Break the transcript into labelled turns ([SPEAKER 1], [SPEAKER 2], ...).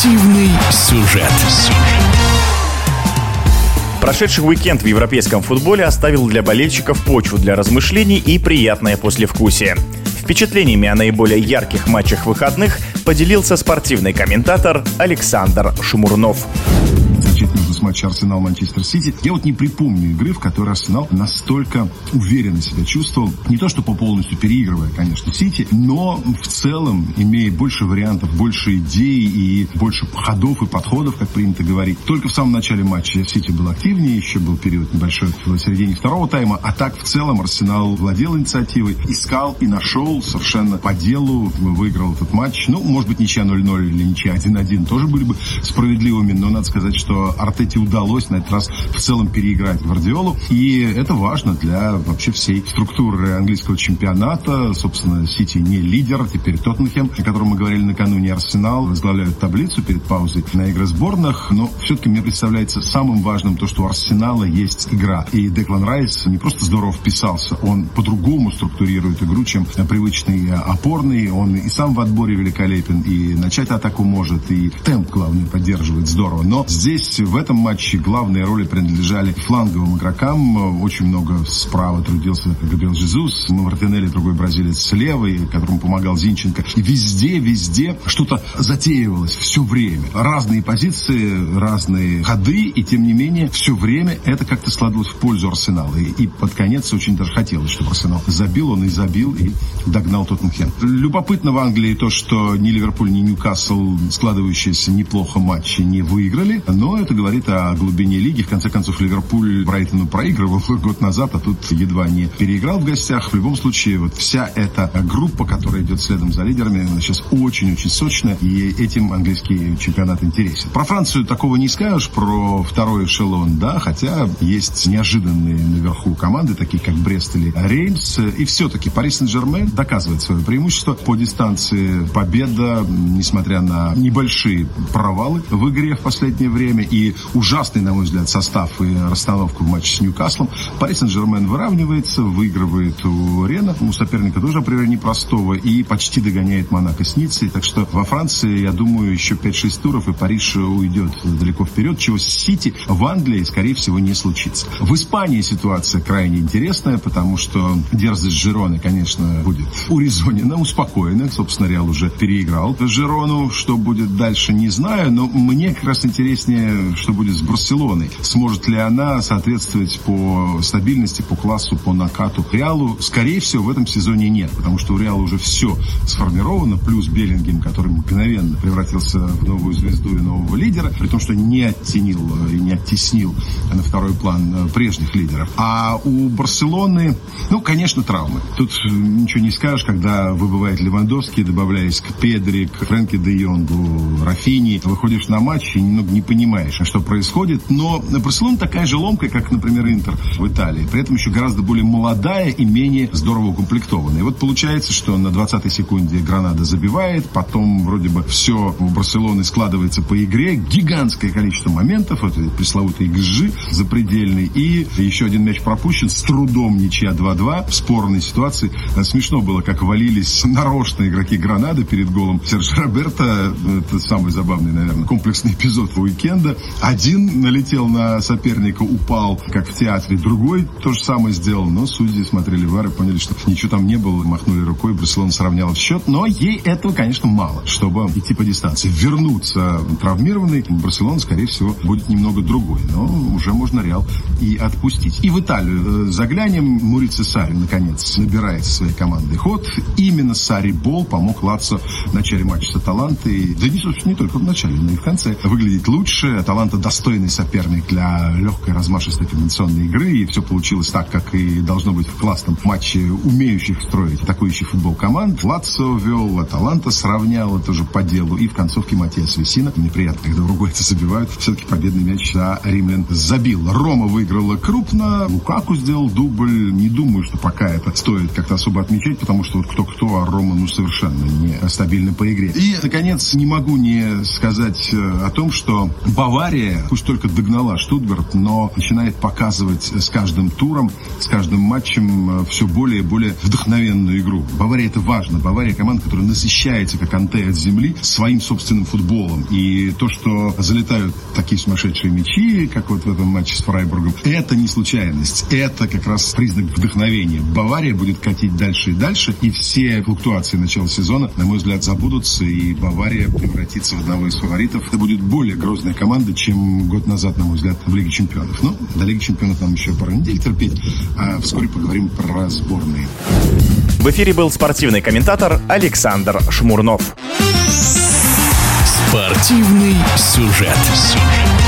[SPEAKER 1] Спортивный сюжет.
[SPEAKER 2] Прошедший уикенд в европейском футболе оставил для болельщиков почву для размышлений и приятное послевкусие. Впечатлениями о наиболее ярких матчах выходных поделился спортивный комментатор Александр Шумурнов
[SPEAKER 3] с матча Арсенал-Манчестер Сити. Я вот не припомню игры, в которой Арсенал настолько уверенно себя чувствовал. Не то, что по полностью переигрывая, конечно, Сити, но в целом имея больше вариантов, больше идей и больше ходов и подходов, как принято говорить. Только в самом начале матча Сити был активнее, еще был период небольшой в середине второго тайма, а так в целом Арсенал владел инициативой, искал и нашел совершенно по делу, выиграл этот матч. Ну, может быть, ничья 0-0 или ничья 1-1 тоже были бы справедливыми, но надо сказать, что Артете удалось на этот раз в целом переиграть Гвардиолу. И это важно для вообще всей структуры английского чемпионата. Собственно, Сити не лидер, теперь Тоттенхэм, о котором мы говорили накануне, Арсенал возглавляют таблицу перед паузой на игры сборных. Но все-таки мне представляется самым важным то, что у Арсенала есть игра. И Деклан Райс не просто здорово вписался, он по-другому структурирует игру, чем привычный опорный. Он и сам в отборе великолепен, и начать атаку может, и темп, главное, поддерживает здорово. Но здесь в этом матче главные роли принадлежали фланговым игрокам. Очень много справа трудился Габриэл Жезус, Мартинелли, другой бразилец слева, которому помогал Зинченко. И везде, везде что-то затеивалось все время. Разные позиции, разные ходы, и тем не менее все время это как-то складывалось в пользу Арсенала. И, и под конец очень даже хотелось, чтобы Арсенал забил, он и забил, и догнал Тоттенхэм. Любопытно в Англии то, что ни Ливерпуль, ни Ньюкасл складывающиеся неплохо матчи не выиграли, но это говорит о глубине лиги. В конце концов, Ливерпуль Брайтону проигрывал год назад, а тут едва не переиграл в гостях. В любом случае, вот вся эта группа, которая идет следом за лидерами, она сейчас очень-очень сочная, и этим английский чемпионат интересен. Про Францию такого не скажешь, про второй эшелон, да, хотя есть неожиданные наверху команды, такие как Брест или Реймс, и все-таки Пари Сен-Жермен доказывает свое преимущество по дистанции победа, несмотря на небольшие провалы в игре в последнее время, и ужасный, на мой взгляд, состав и расстановку в матче с Ньюкаслом. Пари Сен-Жермен выравнивается, выигрывает у Рена, у соперника тоже априори непростого, и почти догоняет Монако с Ниццей. Так что во Франции, я думаю, еще 5-6 туров, и Париж уйдет далеко вперед, чего с Сити в Англии, скорее всего, не случится. В Испании ситуация крайне интересная, потому что дерзость Жироны, конечно, будет урезонена, успокоена. Собственно, Реал уже переиграл Жирону. Что будет дальше, не знаю, но мне как раз интереснее что будет с Барселоной. Сможет ли она соответствовать по стабильности, по классу, по накату Реалу? Скорее всего, в этом сезоне нет, потому что у Реала уже все сформировано, плюс Беллингем, который мгновенно превратился в новую звезду и нового лидера, при том, что не оттенил и не оттеснил на второй план э, прежних лидеров. А у Барселоны, ну, конечно, травмы. Тут ничего не скажешь, когда выбывает Левандовский, добавляясь к Педри, к Фрэнки де Йонгу, Рафини, выходишь на матч и немного не понимаешь, что происходит. Но Барселона такая же ломкая, как, например, Интер в Италии. При этом еще гораздо более молодая и менее здорово укомплектованная. И вот получается, что на 20-й секунде Гранада забивает, потом вроде бы все у Барселоны складывается по игре, гигантское количество моментов, это пресловутый гжи запредельный, и еще один мяч пропущен, с трудом ничья 2-2 в спорной ситуации. Смешно было, как валились нарочно игроки Гранады перед голом Сержа Роберта. Это самый забавный, наверное, комплексный эпизод уикенда. Один налетел на соперника, упал, как в театре. Другой то же самое сделал. Но судьи смотрели в и поняли, что ничего там не было. Махнули рукой, Барселона сравняла счет. Но ей этого, конечно, мало, чтобы идти по дистанции. Вернуться травмированный, Барселона, скорее всего, будет немного другой. Но уже можно Реал и отпустить. И в Италию э, заглянем. Мурица Сари, наконец, набирает своей командой ход. Именно Сари Бол помог Лацо в начале матча с Аталантой. Да не, собственно, не только в начале, но и в конце. Выглядеть лучше. Аталанта Атланта достойный соперник для легкой размашистой комбинационной игры, и все получилось так, как и должно быть в классном матче умеющих строить атакующий футбол команд. Лацо вел, Аталанта это уже по делу, и в концовке Матиас Весина, неприятно, когда уругойцы забивают, все-таки победный мяч за римлян забил. Рома выиграла крупно, Лукаку сделал дубль, не думаю, что пока это стоит как-то особо отмечать, потому что вот кто-кто, а Рома ну совершенно не стабильный по игре. И, наконец, не могу не сказать э, о том, что Бавария, пусть только догнала Штутгарт, но начинает показывать с каждым туром, с каждым матчем э, все более и более вдохновенную игру. Бавария это важно. Бавария команда, которая насыщается, как антей от земли, своим собственным футболом. И то, что залетают такие сумасшедшие мячи, как вот в этом матче с Фрайбургом, это не случайность. Это как раз признак вдохновения. Бавария будет катить дальше и дальше, и все флуктуации начала сезона, на мой взгляд, забудутся, и Бавария превратится в одного из фаворитов. Это будет более грозная команда, чем год назад, на мой взгляд, в Лиге Чемпионов. Но до Лиги Чемпионов нам еще пару недель терпеть, а вскоре поговорим про сборные.
[SPEAKER 2] В эфире был спортивный комментатор Александр Шмурнов.
[SPEAKER 1] Спортивный сюжет. сюжет.